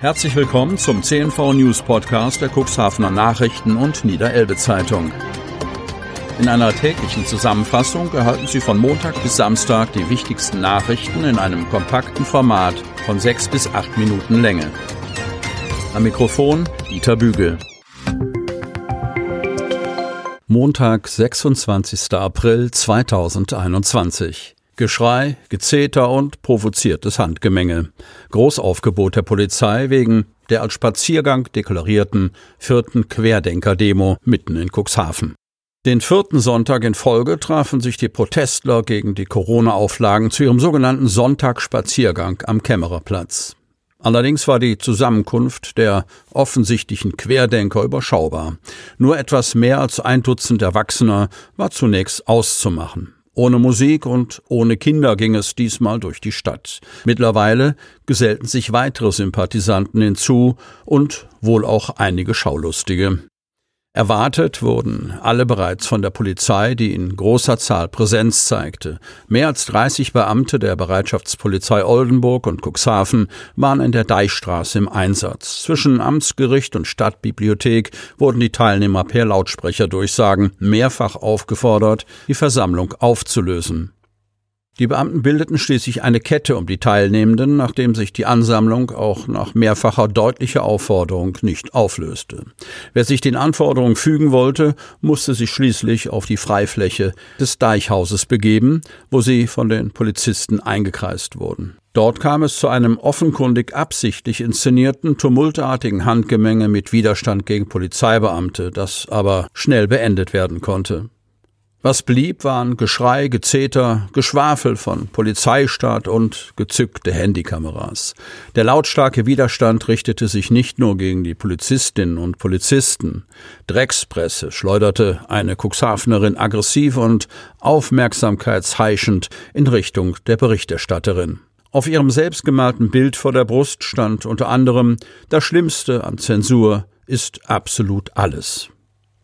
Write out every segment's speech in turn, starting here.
Herzlich willkommen zum CNV News Podcast der Cuxhavener Nachrichten und Niederelbe Zeitung. In einer täglichen Zusammenfassung erhalten Sie von Montag bis Samstag die wichtigsten Nachrichten in einem kompakten Format von sechs bis acht Minuten Länge. Am Mikrofon Dieter Bügel. Montag, 26. April 2021. Geschrei, Gezeter und provoziertes Handgemenge. Großaufgebot der Polizei wegen der als Spaziergang deklarierten vierten Querdenker-Demo mitten in Cuxhaven. Den vierten Sonntag in Folge trafen sich die Protestler gegen die Corona-Auflagen zu ihrem sogenannten Sonntagsspaziergang am Kämmererplatz. Allerdings war die Zusammenkunft der offensichtlichen Querdenker überschaubar. Nur etwas mehr als ein Dutzend Erwachsener war zunächst auszumachen. Ohne Musik und ohne Kinder ging es diesmal durch die Stadt. Mittlerweile gesellten sich weitere Sympathisanten hinzu und wohl auch einige Schaulustige. Erwartet wurden alle bereits von der Polizei, die in großer Zahl Präsenz zeigte. Mehr als 30 Beamte der Bereitschaftspolizei Oldenburg und Cuxhaven waren in der Deichstraße im Einsatz. Zwischen Amtsgericht und Stadtbibliothek wurden die Teilnehmer per Lautsprecherdurchsagen mehrfach aufgefordert, die Versammlung aufzulösen. Die Beamten bildeten schließlich eine Kette um die Teilnehmenden, nachdem sich die Ansammlung auch nach mehrfacher deutlicher Aufforderung nicht auflöste. Wer sich den Anforderungen fügen wollte, musste sich schließlich auf die Freifläche des Deichhauses begeben, wo sie von den Polizisten eingekreist wurden. Dort kam es zu einem offenkundig absichtlich inszenierten, tumultartigen Handgemenge mit Widerstand gegen Polizeibeamte, das aber schnell beendet werden konnte. Was blieb, waren Geschrei, Gezeter, Geschwafel von Polizeistaat und gezückte Handykameras. Der lautstarke Widerstand richtete sich nicht nur gegen die Polizistinnen und Polizisten. Dreckspresse schleuderte eine Cuxhavenerin aggressiv und aufmerksamkeitsheischend in Richtung der Berichterstatterin. Auf ihrem selbstgemalten Bild vor der Brust stand unter anderem Das Schlimmste an Zensur ist absolut alles.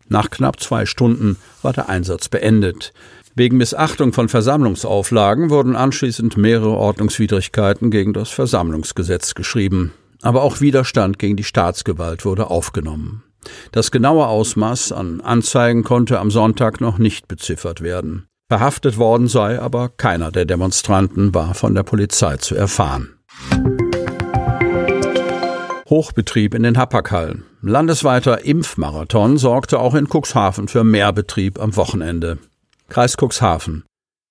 Nach knapp zwei Stunden war der Einsatz beendet. Wegen Missachtung von Versammlungsauflagen wurden anschließend mehrere Ordnungswidrigkeiten gegen das Versammlungsgesetz geschrieben. Aber auch Widerstand gegen die Staatsgewalt wurde aufgenommen. Das genaue Ausmaß an Anzeigen konnte am Sonntag noch nicht beziffert werden. Verhaftet worden sei aber keiner der Demonstranten war von der Polizei zu erfahren. Hochbetrieb in den Hapaghallen. Landesweiter Impfmarathon sorgte auch in Cuxhaven für mehr Betrieb am Wochenende. Kreis Cuxhaven.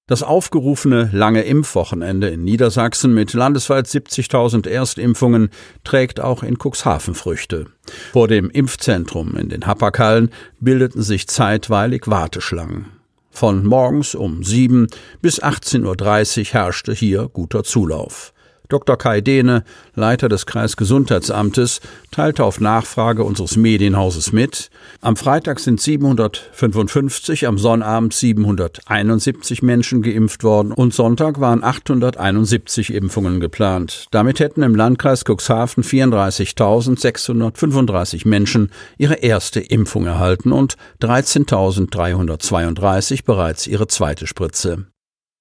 Das aufgerufene lange Impfwochenende in Niedersachsen mit landesweit 70.000 Erstimpfungen trägt auch in Cuxhaven Früchte. Vor dem Impfzentrum in den Hapaghallen bildeten sich zeitweilig Warteschlangen. Von morgens um 7 bis 18.30 Uhr herrschte hier guter Zulauf. Dr. Kai Dehne, Leiter des Kreisgesundheitsamtes, teilte auf Nachfrage unseres Medienhauses mit, am Freitag sind 755, am Sonnabend 771 Menschen geimpft worden und Sonntag waren 871 Impfungen geplant. Damit hätten im Landkreis Cuxhaven 34.635 Menschen ihre erste Impfung erhalten und 13.332 bereits ihre zweite Spritze.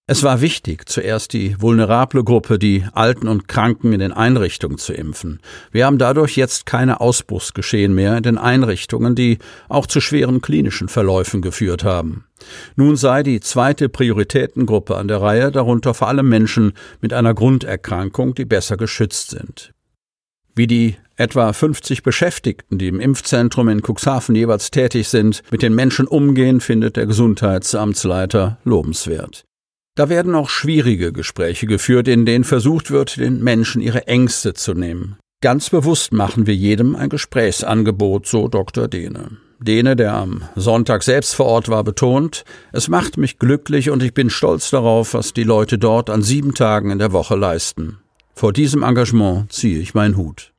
Es war wichtig, zuerst die vulnerable Gruppe, die Alten und Kranken in den Einrichtungen zu impfen. Wir haben dadurch jetzt keine Ausbruchsgeschehen mehr in den Einrichtungen, die auch zu schweren klinischen Verläufen geführt haben. Nun sei die zweite Prioritätengruppe an der Reihe, darunter vor allem Menschen mit einer Grunderkrankung, die besser geschützt sind. Wie die etwa 50 Beschäftigten, die im Impfzentrum in Cuxhaven jeweils tätig sind, mit den Menschen umgehen, findet der Gesundheitsamtsleiter lobenswert. Da werden auch schwierige Gespräche geführt, in denen versucht wird, den Menschen ihre Ängste zu nehmen. Ganz bewusst machen wir jedem ein Gesprächsangebot, so Dr. Dehne. Dehne, der am Sonntag selbst vor Ort war, betont, es macht mich glücklich und ich bin stolz darauf, was die Leute dort an sieben Tagen in der Woche leisten. Vor diesem Engagement ziehe ich meinen Hut.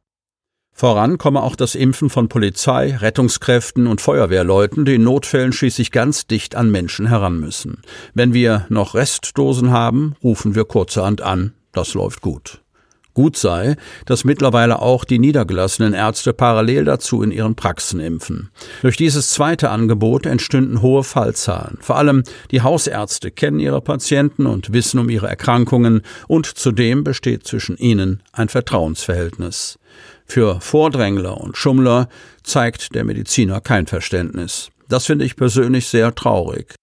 Voran komme auch das Impfen von Polizei, Rettungskräften und Feuerwehrleuten, die in Notfällen schließlich ganz dicht an Menschen heran müssen. Wenn wir noch Restdosen haben, rufen wir kurzerhand an. Das läuft gut. Gut sei, dass mittlerweile auch die niedergelassenen Ärzte parallel dazu in ihren Praxen impfen. Durch dieses zweite Angebot entstünden hohe Fallzahlen. Vor allem die Hausärzte kennen ihre Patienten und wissen um ihre Erkrankungen und zudem besteht zwischen ihnen ein Vertrauensverhältnis. Für Vordrängler und Schummler zeigt der Mediziner kein Verständnis. Das finde ich persönlich sehr traurig.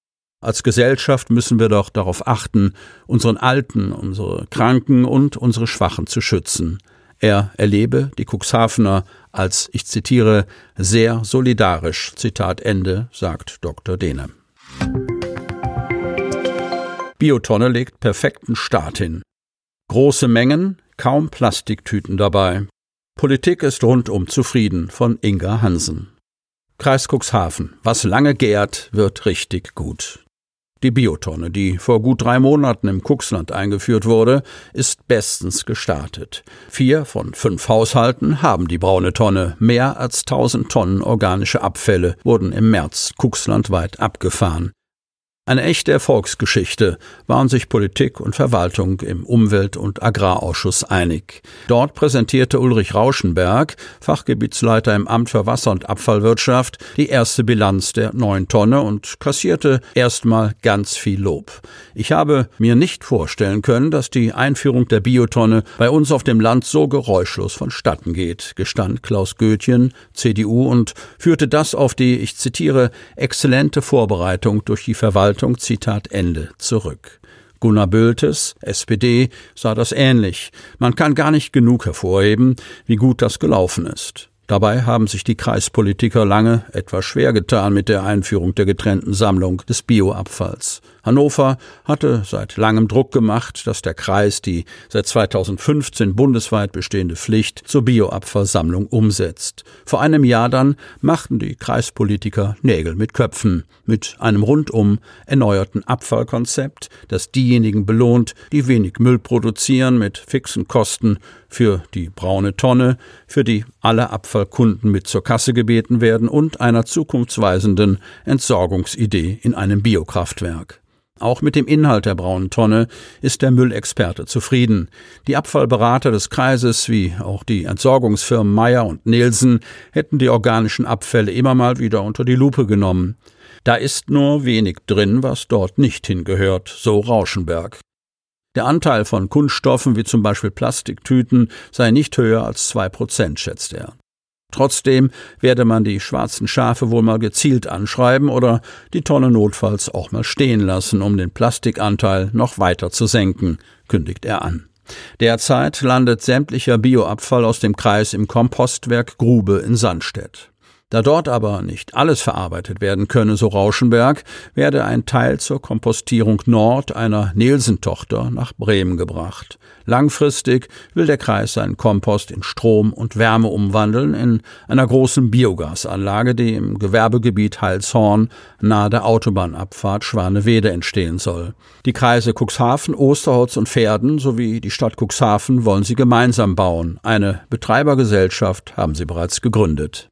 Als Gesellschaft müssen wir doch darauf achten, unseren Alten, unsere Kranken und unsere Schwachen zu schützen. Er erlebe die Cuxhavener als, ich zitiere, sehr solidarisch, Zitat Ende, sagt Dr. Dehne. Biotonne legt perfekten Start hin. Große Mengen, kaum Plastiktüten dabei. Politik ist rundum zufrieden von Inga Hansen. Kreis Cuxhaven. Was lange gärt, wird richtig gut. Die Biotonne, die vor gut drei Monaten im Kuxland eingeführt wurde, ist bestens gestartet. Vier von fünf Haushalten haben die braune Tonne. Mehr als tausend Tonnen organische Abfälle wurden im März kuxlandweit abgefahren. Eine echte Erfolgsgeschichte waren sich Politik und Verwaltung im Umwelt- und Agrarausschuss einig. Dort präsentierte Ulrich Rauschenberg, Fachgebietsleiter im Amt für Wasser- und Abfallwirtschaft, die erste Bilanz der neuen Tonne und kassierte erstmal ganz viel Lob. Ich habe mir nicht vorstellen können, dass die Einführung der Biotonne bei uns auf dem Land so geräuschlos vonstatten geht, gestand Klaus Goethjen, CDU, und führte das auf die, ich zitiere, exzellente Vorbereitung durch die Verwaltung Haltung, Zitat Ende, zurück. Gunnar Bültes, SPD, sah das ähnlich. Man kann gar nicht genug hervorheben, wie gut das gelaufen ist. Dabei haben sich die Kreispolitiker lange etwas schwer getan mit der Einführung der getrennten Sammlung des Bioabfalls. Hannover hatte seit langem Druck gemacht, dass der Kreis die seit 2015 bundesweit bestehende Pflicht zur Bioabfallsammlung umsetzt. Vor einem Jahr dann machten die Kreispolitiker Nägel mit Köpfen mit einem rundum erneuerten Abfallkonzept, das diejenigen belohnt, die wenig Müll produzieren mit fixen Kosten für die braune Tonne, für die alle Abfallkunden mit zur Kasse gebeten werden und einer zukunftsweisenden Entsorgungsidee in einem Biokraftwerk. Auch mit dem Inhalt der braunen Tonne ist der Müllexperte zufrieden. Die Abfallberater des Kreises wie auch die Entsorgungsfirmen Meyer und Nielsen hätten die organischen Abfälle immer mal wieder unter die Lupe genommen. Da ist nur wenig drin, was dort nicht hingehört, so Rauschenberg. Der Anteil von Kunststoffen wie zum Beispiel Plastiktüten sei nicht höher als zwei Prozent, schätzt er. Trotzdem werde man die schwarzen Schafe wohl mal gezielt anschreiben oder die Tonne notfalls auch mal stehen lassen, um den Plastikanteil noch weiter zu senken, kündigt er an. Derzeit landet sämtlicher Bioabfall aus dem Kreis im Kompostwerk Grube in Sandstedt. Da dort aber nicht alles verarbeitet werden könne, so Rauschenberg, werde ein Teil zur Kompostierung Nord einer Nielsen-Tochter nach Bremen gebracht. Langfristig will der Kreis seinen Kompost in Strom und Wärme umwandeln in einer großen Biogasanlage, die im Gewerbegebiet Heilshorn nahe der Autobahnabfahrt Schwanewede entstehen soll. Die Kreise Cuxhaven, Osterholz und Pferden sowie die Stadt Cuxhaven wollen sie gemeinsam bauen. Eine Betreibergesellschaft haben sie bereits gegründet.